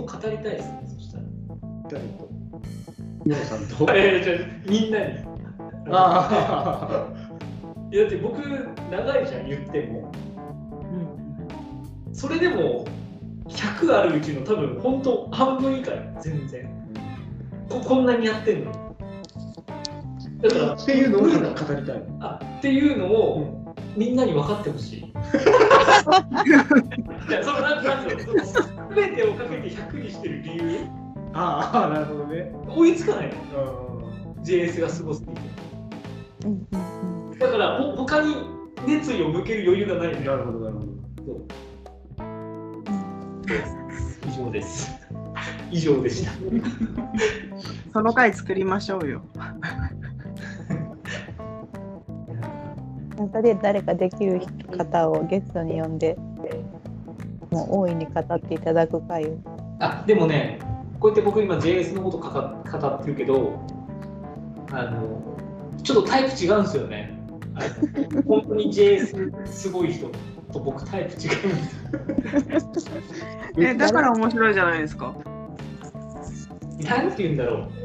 を語りたいですね、そしたら。誰と？皆さんとえじゃあみんなに。あいやだって僕、長いじゃん、言っても。それでも、100あるうちの多分、本当半分以下よ、全然。ここんなにやってんの。だから、っていうのを語りたいあっていうのを、みんなに分かってほしい。いや、そのなんなんだろう、すべてをかけて100にしてる理由、ああなるほどね追いつかないの、う JS がすごすぎて。うんうんだから、ほ他に熱意を向ける余裕がないのよ。んなるほどなるほど以上です。以上でした。その回作りましょうよ。なんかで誰かできる方をゲストに呼んで、もう大いに語っていただく会を。あでもね、こうやって僕今 JS のことかか語ってるけど、あのちょっとタイプ違うんですよね。本当に JS すごい人と僕タイプ違うんですよ。えだから面白いじゃないですか。なんて言うんだろう。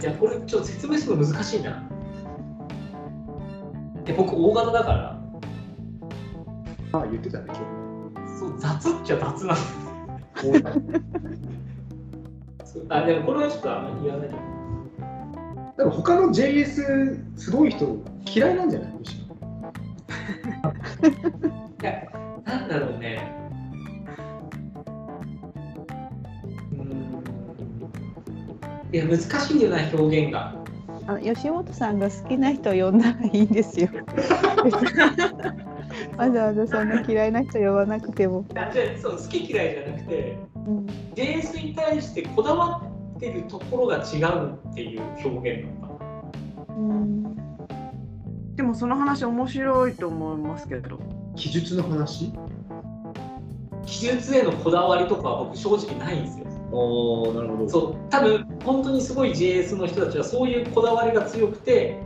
いや、これちょっと説明するの難しいな。で僕、大型だから、あ言ってたね今そう雑っちゃ雑なんです。あでもこれはちょっとあんまり言わないで。でも他の JS すごい人嫌いなんじゃない？むしろいや、なんだろうね。うーんいや、難しいんだよな、表現が。あの吉本さんが好きな人呼んだらいいんですよ。わざわざそんな嫌いな人呼ばなくても。あじゃあそう好き嫌いじゃなくて、うん、JS に対してこだわってるところが違うっていう表現なのかな。うん、でもその話面白いと思いますけど。記述の話？技術へのこだわりとかは僕正直ないんですよ。ああなるほど。そう。多分本当にすごい JS の人たちはそういうこだわりが強くて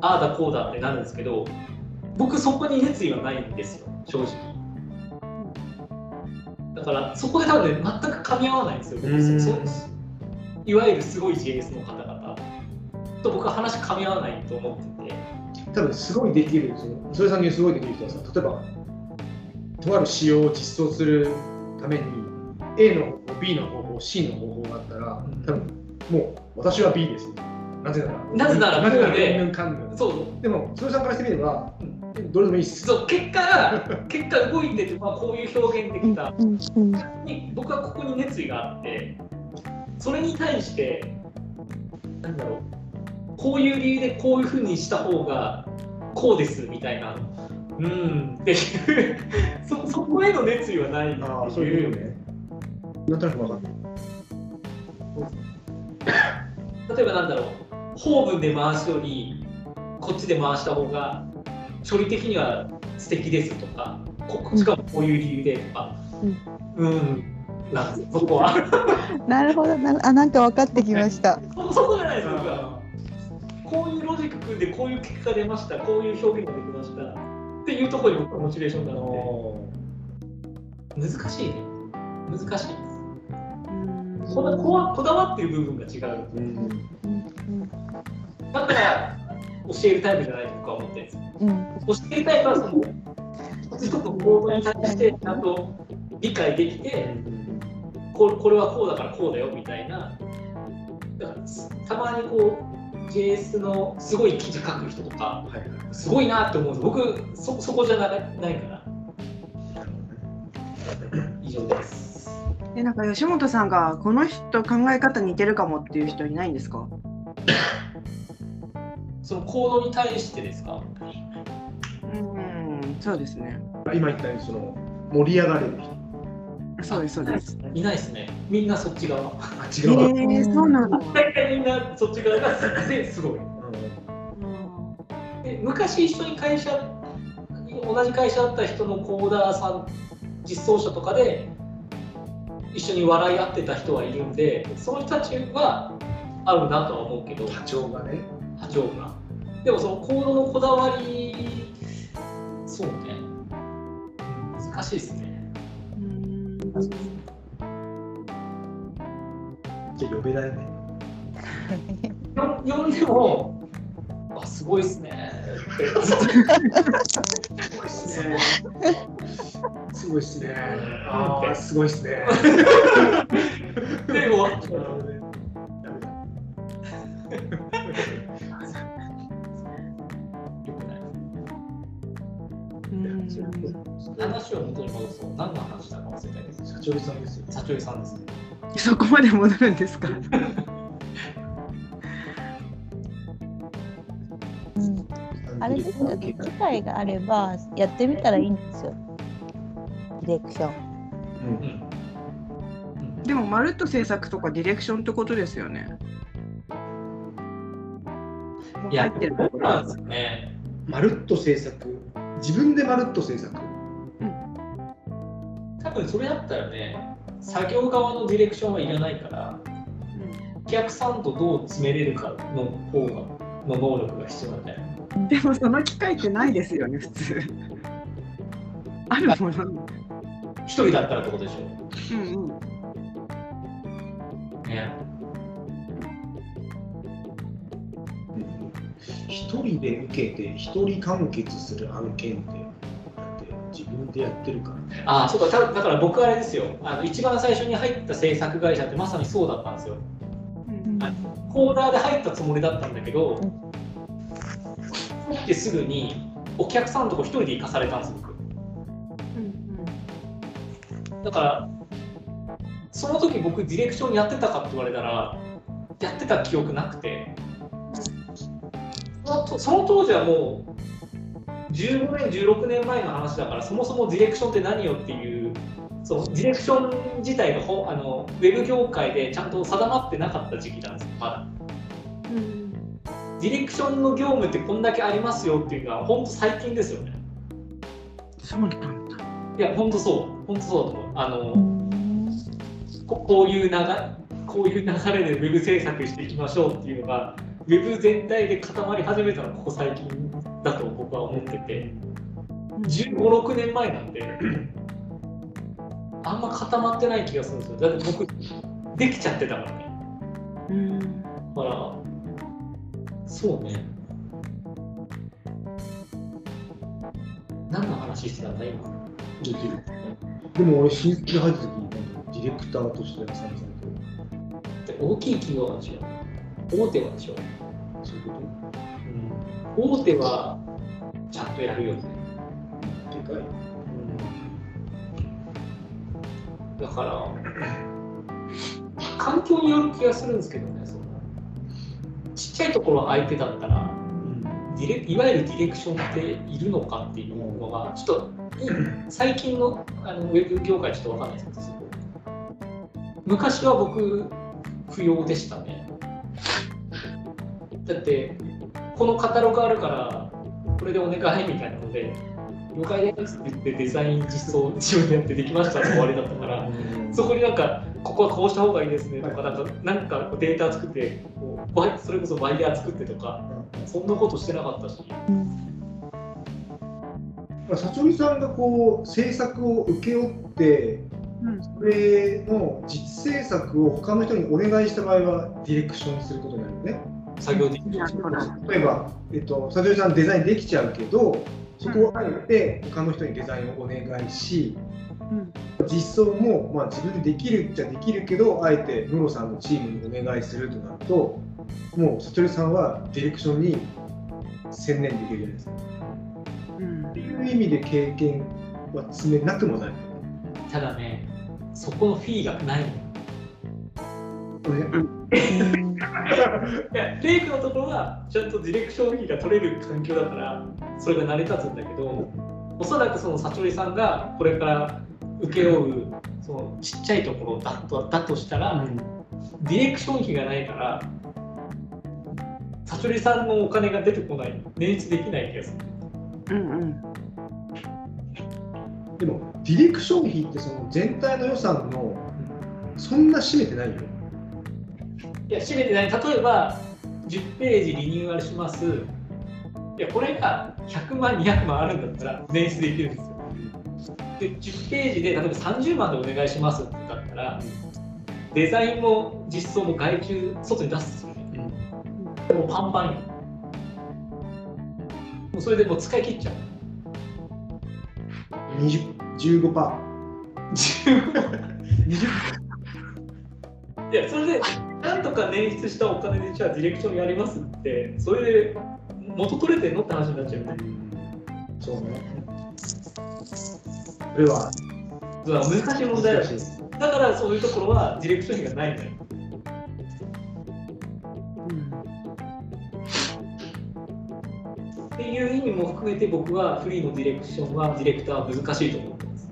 ああだこうだってなるんですけど僕そこに熱意はないんですよ正直。だからそこで多分ね全く噛み合わないんですよいわゆるすごい JS の方々。と僕は話噛み合わないと思ってて。多分すごいできるそれさんにすごいできる人はさ例えばとある仕様を実装するために A の方法 B の方法 C の方法があったらうん。多分もう私は B です。なぜなら。なぜなら。なぜなら。こうでうんぬんかんぬんそう。でもそれさんからしてみればうんどれでもいいっす。そう。結果結果動いてて、まあ、こういう表現できた。うん、うん、に僕はここに熱意があってそれに対してなんだろう。こういう理由でこういうふうにした方がこうですみたいな。うん。っていう。そそこへの熱意はないってああそういうね。なんとなく分かった 例えばなんだろう方分で回すよりこっちで回した方が処理的には素敵ですとかこしかもこういう理由でとか。うん。なんですそこは。なるほどな。あなんか分かってきました。そそこじゃないです僕は。こういうロジック組んでこういう結果出ました。こういう表現ができました。っていうところに僕はモチベーションがあって。難しいね。難しいこだこわこだわってる部分が違うう。んだから教えるタイプじゃないと僕は思ってるんですよ。うん。教えるタイプはその一つ一つの行動に対してちゃんと理解できてこれこれはこうだからこうだよみたいな。だからたまにこう JS のすごい記事書く人とかはいはい。すごいなって思う僕そそこじゃなないから以上ですでなんか吉本さんがこの人考え方似てるかもっていう人いないんですか？その行動に対してですか？うんそうですね。今言ったようにその盛り上がれる人。そうですそうです。いないですね。みんなそっち側。あえ違うわ、ー、そうなんだ、大体みんなそっち側が好きですごい。で昔一緒に会社同じ会社だった人のコーダーさん実装者とかで一緒に笑い合ってた人はいるんでその人たちは合うなとは思うけど波長がね波長がでもそのコードのこだわりそうね難しいですね。うんじゃあ呼べないね。よ読んでも、あ、すごいっすね。すごいっすね。ああ、すごいっすね。でも、なるほどねダメだよくないうん話を元に戻すと、何の話だか忘れたいです。社長さんですよ。社長さんですね。そこまで戻るんですか？あれですよね、機会があればやってみたらいいんですよ。ディレクション。うんうん。でも、まるっと制作とかディレクションってことですよね。いや、入ってるそうなんですよね。まるっと制作。自分でまるっと制作。多分それだったらね、作業側のディレクションはいらないから、お客さんとどう詰めれるかの方がの能力が必要なんじゃないでもその機会ってないですよね、普通。あるもの。一人だったらってことでしょ。うんうん。ね、一人で受けて、一人完結する案件って、だって自分でやってるから。ああ、そうか、ただから僕あれですよあの、一番最初に入った制作会社ってまさにそうだったんですよ。うんはいコーダーで入ったつもりだったんだけど、入ってすぐにお客さんのとこ一人で行かされたんです、僕。だから、その時僕、ディレクションやってたかって言われたら、やってた記憶なくて、その当時はもう、15年、16年前の話だから、そもそもディレクションって何よっていう、そのディレクション自体がほあのウェブ業界でちゃんと定まってなかった時期なんですよ、まだ。うんディレクションの業務ってこんだけありますよっていうのは、本当最近ですよね。そうなんだ。いや、本当そう、本当そうだと思う。あの、うんここういう流れこういう流れでウェブ制作していきましょうっていうのがウェブ全体で固まり始めたのはここ最近だと僕は思ってて1 5 6年前なんであんま固まってない気がするんですよだって僕できちゃってたからねうんだからそうね。何の話してたんだ今？できる。でも俺、新卒で入った時に、ディレクターとして参加されて、で大きい企業なんでしょ大手はでしょ、そういうこうん、大手はちゃんとやるよね。とでかい。だから、環境による気がするんですけどね、ゃいところ相手だったらディレ、いわゆるディレクションっているのかっていうのが、ちょっとい最近のあのウェブ業界ちょっとわかんないですけど、昔は僕、不要でしたね。だって、このカタログあるから、これでお願いみたいなので、了解ですって言ってデザイン実装自分でやってできましたって終わりだったから、そこになんか、ここはこうした方がいいですねとか、なんかなんかデータ作ってそれこそバイヤー作ってとか、そんなことしてなかったし、まあ、社長さんがこう制作を請け負って、うん。それの実制作を他の人にお願いした場合はディレクションすることになるよね。作業できるいやそうだ例えば、えっと、社長さんデザインできちゃうけど、そこをあえて他の人にデザインをお願いし、うん。実装も、まあ、自分でできるっちゃできるけど、あえてムロさんのチームにお願いするとなると、もう社長さんはディレクションに専念できるじゃないですか。うんっていう意味で経験は積めなくもない。ただね、そこのフィーがないの。ねいや、レイクのところはちゃんとディレクションフィーが取れる環境だから、それが成り立つんだけど、おそらくそのサチョリさんがこれから請け負うそのちっちゃいところだとだとしたら、ディレクション費がないから、サチョリさんのお金が出てこない、捻出できない気がする。うんうんでも、ディレクション費ってその全体の予算のそんな占めてないよ。いや、締めてない。例えば、10ページリニューアルします。いや、これが100万、200万あるんだったら、捻出できるんですよ。で10ページで例えば30万でお願いしますってだったら、デザインも実装も外注外に出すんですよね。もうパンパンよ。もうそれでもう使い切っちゃう。20 15%パー。20いや、それで、なんとか捻出したお金で、じゃあディレクションやりますって、それで元取れてんのって話になっちゃうよね。そうね。これはだから難しい問題だし、だからそういうところはディレクション費がないんだよ。っていう意味も含めて僕はフリーのディレクションはディレクターは難しいと思ってます。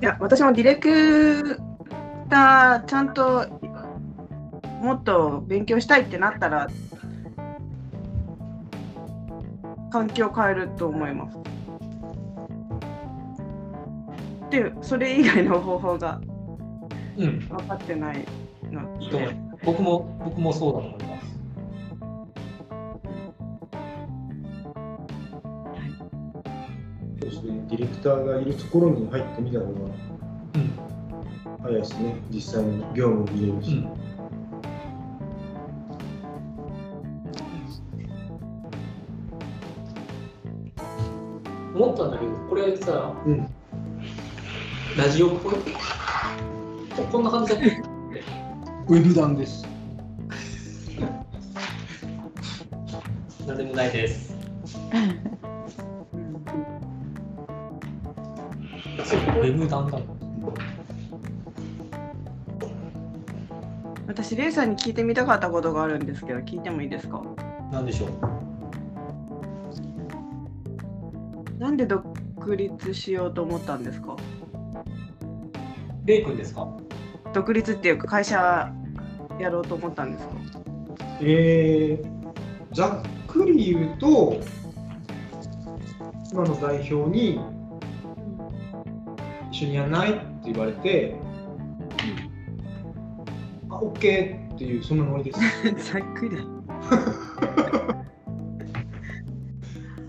いや私もディレクターちゃんともっと勉強したいってなったら環境を変えると思います。でそれ以外の方法がうん、分かってないのいいと思うで。僕も僕もそうだと思います。そしてディレクターがいるところに入ってみた方がうん、早いですね。実際の業務も見れるし。うん、思ったんだけど、これさ、うん。ラジオっぽい。ここんな感じだっけウェブ団です。なんでもないです。ウェブ団だ。私レイさんに聞いてみたかったことがあるんですけど聞いてもいいですか？なんでしょう？なんで独立しようと思ったんですか？レイ君ですか？独立っていうか会社やろうと思ったんですか？えー、ざっくり言うと、今の代表に一緒にやらないって言われて、あ、OK っていう、そんなノリです。ざっくり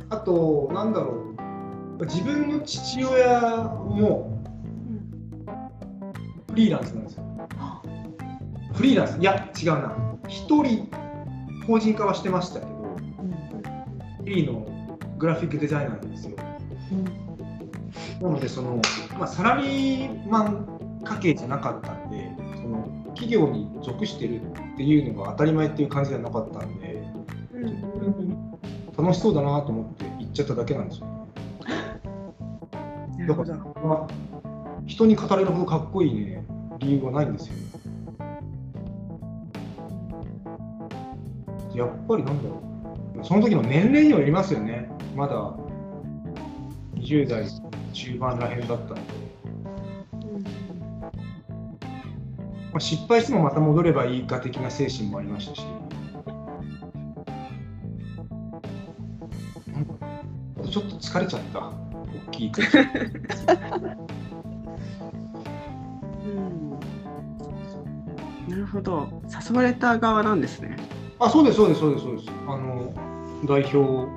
あと、なんだろう、自分の父親もフリーランスなんですよ。フリーランスいや、違うな。一人、法人化はしてましたけど、フリーのグラフィックデザイナーなんですよ。なので、その、まあ、サラリーマン家系じゃなかったんで、その企業に属してるっていうのが当たり前っていう感じじゃなかったんで、楽しそうだなと思って行っちゃっただけなんですよ。なるほどまあ、人に語れるほどかっこいいね、理由はないんですよ。やっぱりなんだろう、その時の年齢にもよりますよね。まだ20代中盤らへんだったんで、まあ、失敗してもまた戻ればいいか的な精神もありましたし、ちょっと疲れちゃった、大きい。会 社うん。なるほど。誘われた側なんですね。あ、そうです、そうです、そうです、そうです。あの代表、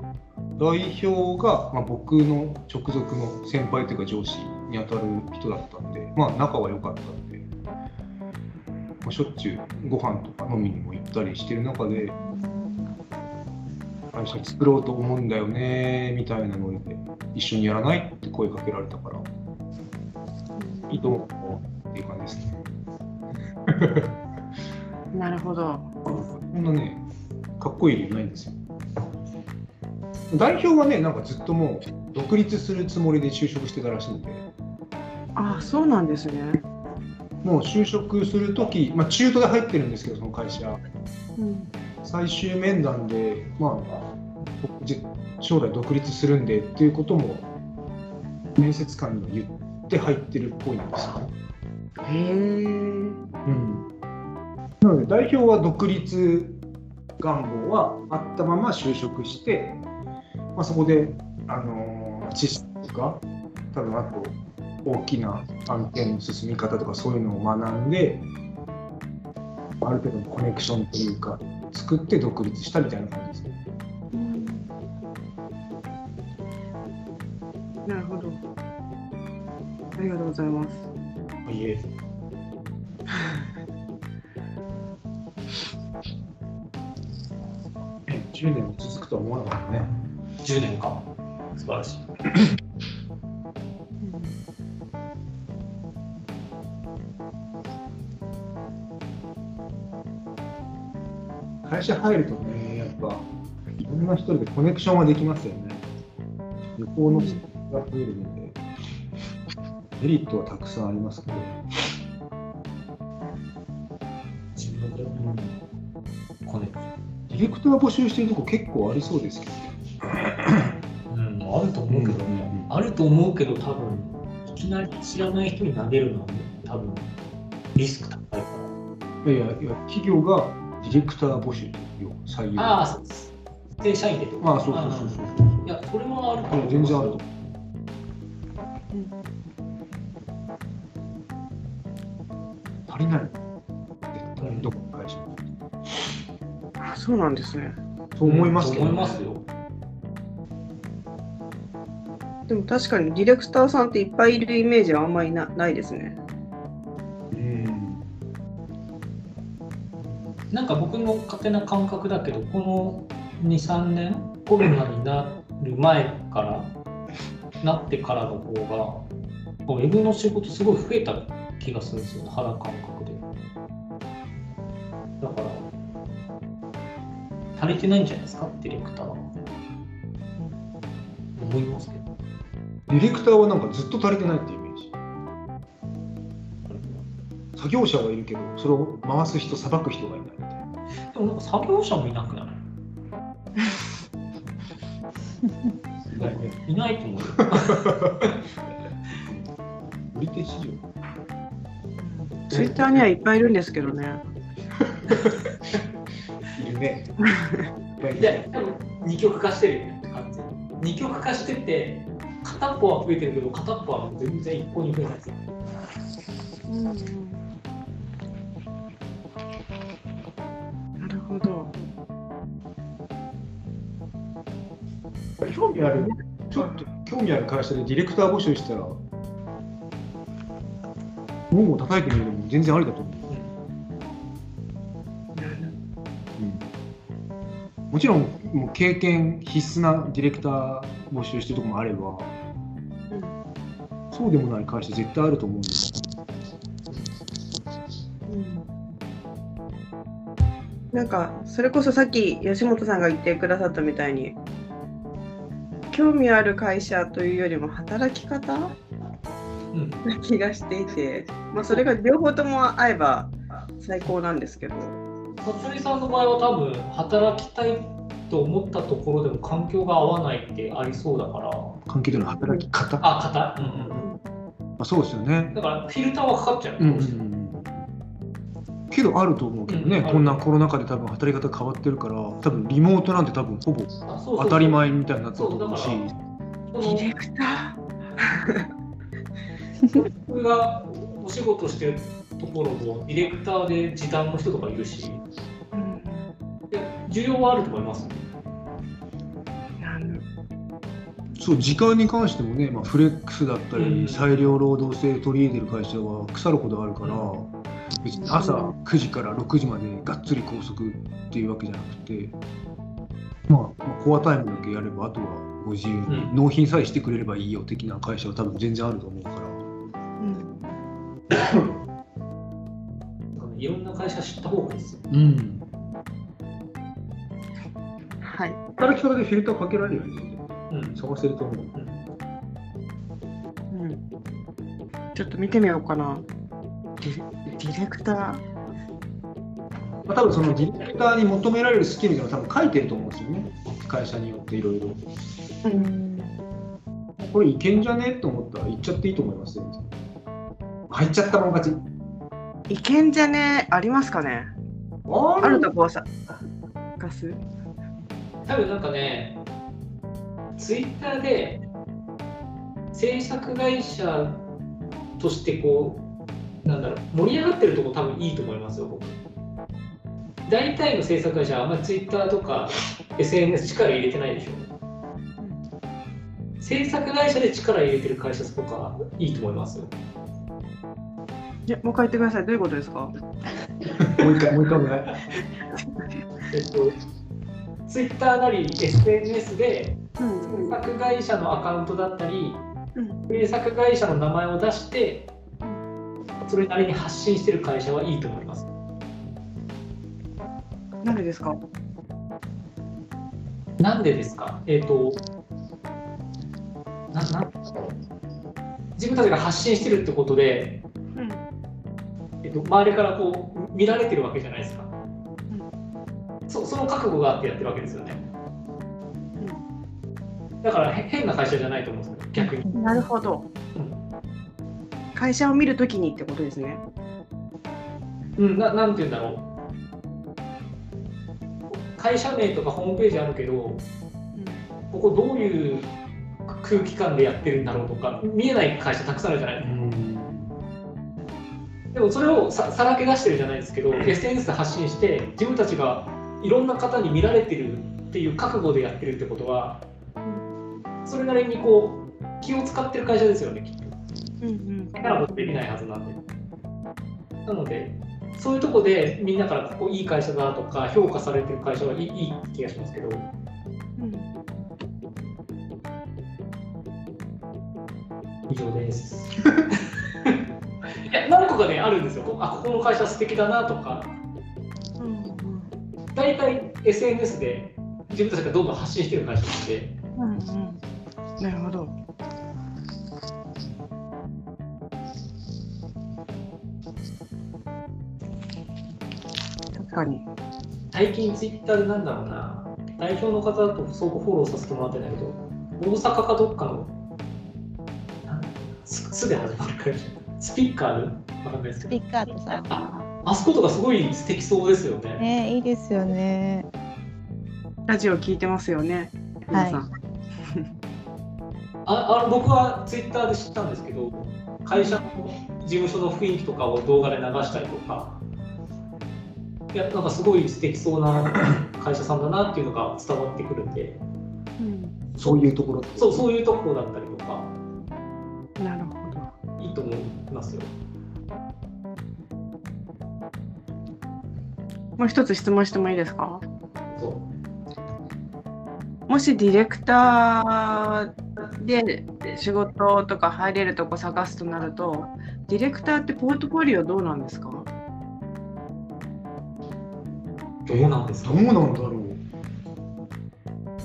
代表が、まあ、僕の直属の先輩というか上司に当たる人だったんで、まあ仲は良かったんで、まあ、しょっちゅうご飯とか飲みにも行ったりしてる中で、会社作ろうと思うんだよねみたいなので、一緒にやらないって声かけられたから、いいと思うっていう感じですね。なるほどそんなね、かっこいい理由ないんですよ。代表はね、なんかずっともう独立するつもりで就職してたらしいんで、あそうなんですね。もう就職するとき、まあ、中途で入ってるんですけど、その会社、うん。最終面談で、まあ、将来独立するんでっていうことも、面接官には言って入ってるっぽいんですよ。へえので代表は独立願望はあったまま就職して、まあ、そこで、あのー知識とか多分あと大きな案件の進み方とかそういうのを学んである程度のコネクションというか作って独立したみたいな感じですね。なるほど。ありがとうございます。いえ10年も続くとは思わなかったね。10年か素晴らしい会社入るとね、やっぱ、いろんな人でコネクションはできますよね。旅行のが増えるので、メリットはたくさんありますけど、ディレクター募集してるとこ結構ありそうですけどね。うんあると思うけどね、あると思うけど多分いきなり知らない人に投げるのは多分リスク高いからいやいや、いや企業がディレクター募集という採用。ああ、そうです。正社員でってことまあ、そうそうそうそう。いや、それもあるといや全然あると思う。足りない。絶対どこの会社もあそうなんですね。そう思いますけど、思いますよ。でも確かにディレクターさんっていっぱいいるイメージはあんまりなないですね。うん。なんか僕の勝手な感覚だけど、この2、3年、コロナになる前から、なってからの方が、ウェブの仕事すごい増えた気がするんですよね、肌感覚足りてないんじゃないですか、ディレクターは。思いますけど。ディレクターはなんかずっと足りてないっていうイメージ。作業者はいるけど、それを回す人、さばく人がいないみたいな。でもなんか作業者もいなくなる。いないないと思うよ。売り手市場。ツイッターにはいっぱいいるんですけどね。いるね。いや、多分二極化してるよね、完全に。二極化してて、片っぽは増えてるけど、片っぽは全然一向に増えないですよ。なるほど。興味ある、ちょっと興味ある会社でディレクター募集したら、門を叩いてみるのも全然ありだと思もちろんもう経験必須なディレクター募集してるところもあれば、そうでもない会社絶対あると思うんですなんかそれこそさっき吉本さんが言ってくださったみたいに興味ある会社というよりも働き方？うん。な気がしていて、まあ、それが両方とも合えば最高なんですけど。さんの場合は多分、働きたいと思ったところでも環境が合わないってありそうだから。関係での働き方、あ、型。うんうんまあ、そうですよね。だから、フィルターはかかっちゃう。うんうんうん。けどあると思うけどね、うんこんなコロナ禍で多分働き方変わってるから多分リモートなんて多分ほぼ当たり前みたいになってると思うし。ディレクタ僕がお仕事してるところもディレクターで時短の人とかいるし、需要はあると思います。なんそう時間に関してもね、まあ、フレックスだったり、うん裁量労働制取り入れてる会社は腐るほどあるから、別に朝9時から6時までがっつり拘束っていうわけじゃなくて、まあ、まあコアタイムだけやればあとはご自由に、うん納品さえしてくれればいいよ的な会社は多分全然あると思うから。いろんな会社知った方がいいですよ。うんはい。働き方でフィルターかけられるよね。うん。探せると思う。うんちょっと見てみようかな。ディレクター。まあ、多分そのディレクターに求められるスキルっていうのは多分書いてると思うんですよね。会社によっていろいろ。うんこれいけんじゃね？と思ったら行っちゃっていいと思いますよ。入っちゃったもん勝ち。いけんじゃね？ありますかね？ああるとこさ。ガス多分なんかね、ツイッターで制作会社としてこう、なんだろう、盛り上がってるとこ多分いいと思いますよ、僕。大体の制作会社はあんまりツイッターとか SNS 力入れてないでしょ。制作会社で力入れてる会社とかいいと思いますよ。いやもう一回言ってください。どういうことですか？もう一回、もう一回お願い。えっと、ツイッターなり SNS でうん。制作会社のアカウントだったり、うん。制作会社の名前を出して、それなりに発信してる会社はいいと思います。なんでですか？なんでですか？えっ、と、ななん自分たちが発信してるってことで、うん。えっと、周りからこう見られてるわけじゃないですか。そその覚悟があってやってるわけですよね。だからへ変な会社じゃないと思うんですよ、逆に。なるほど。会社を見るときにってことですね。うん、ななんて言うんだろう。会社名とかホームページあるけど、ここどういう空気感でやってるんだろうとか、見えない会社たくさんあるじゃないですか。でもそれをささらけ出してるじゃないですけど、SNS で発信して、自分たちがいろんな方に見られてるっていう覚悟でやってるってことは、それなりにこう気を使ってる会社ですよね、きっと。うんうんだから僕できないはずなんで。なので、そういうとこでみんなからここいい会社だとか評価されてる会社はいいいい気がしますけど、以上です。いや、何個かね、あるんですよ。こあ、ここの会社素敵だなとか、大体 SNS で自分たちがどんどん発信してる会社なんで、うんうん。なるほど。確かに。最近ツイッターでなんだろうな、代表の方と相互フォローさせてもらってんだけど、大阪かどっかの、なんすすで始まる会社、スピッカーわかんないですスけど、ピッカーとさ。ああそことかすごい素敵そうですよね。ねいいですよねラジオ聞いてますよね。皆さん。ああの僕はツイッターで知ったんですけど、会社の事務所の雰囲気とかを動画で流したりとか、いやなんかすごい素敵そうな 会社さんだなっていうのが伝わってくるんで、うんそういうところ。そうそういうところだったりとか、なるほど。いいと思いますよ。もう一つ質問してもいいですか？もしディレクターで仕事とか入れるとこ探すとなると、ディレクターってポートフォリオどうなんですか？どうなんですか？どうなんだろう。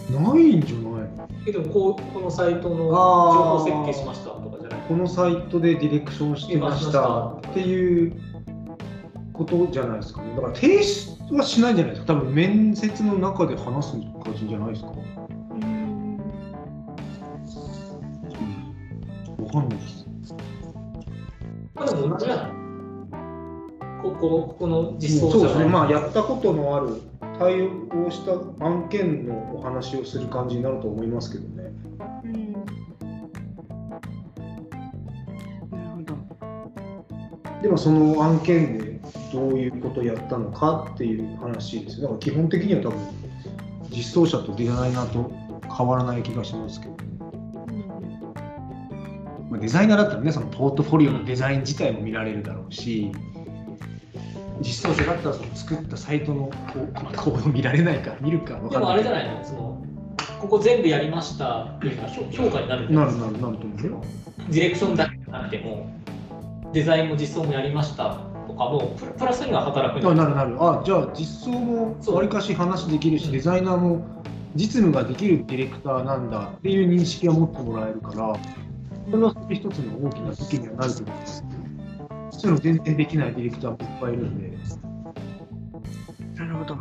ないんじゃないでもこうこのサイトの情報設計しましたとかじゃない。このサイトでディレクションしてましたっていうことじゃないですかね。だから提出はしないんじゃないですか。多分面接の中で話す感じじゃないですか。うん、わかんないです。まあでも同じじゃないここここの実装そうですね。まああやったことのある対応した案件のお話をする感じになると思いますけどね。うんなるほど。でもその案件でどういうことをやったのかっていう話です。よ。だから基本的には多分実装者とデザイナーと変わらない気がしますけど、まあ、デザイナーだったらねそのポートフォリオのデザイン自体も見られるだろうし実装者だったらその作ったサイトのこうまあコード見られないか見るか分でかんない。もあれじゃないの？そのここ全部やりましたっていうのは評評価になるなるなるなると思うよ。ディレクションだけじゃなくてもデザインも実装もやりました。とかもプラプラスには働くあなるなる。あじゃあ実装もわりかし話できるしデザイナーも実務ができるディレクターなんだっていう認識を持ってもらえるからそれは一つの大きな武器にはなると思います。そういうの全然できないディレクターもいっぱいいるんで。なるほど。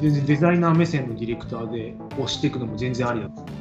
全然デザイナー目線のディレクターで押していくのも全然ありだと思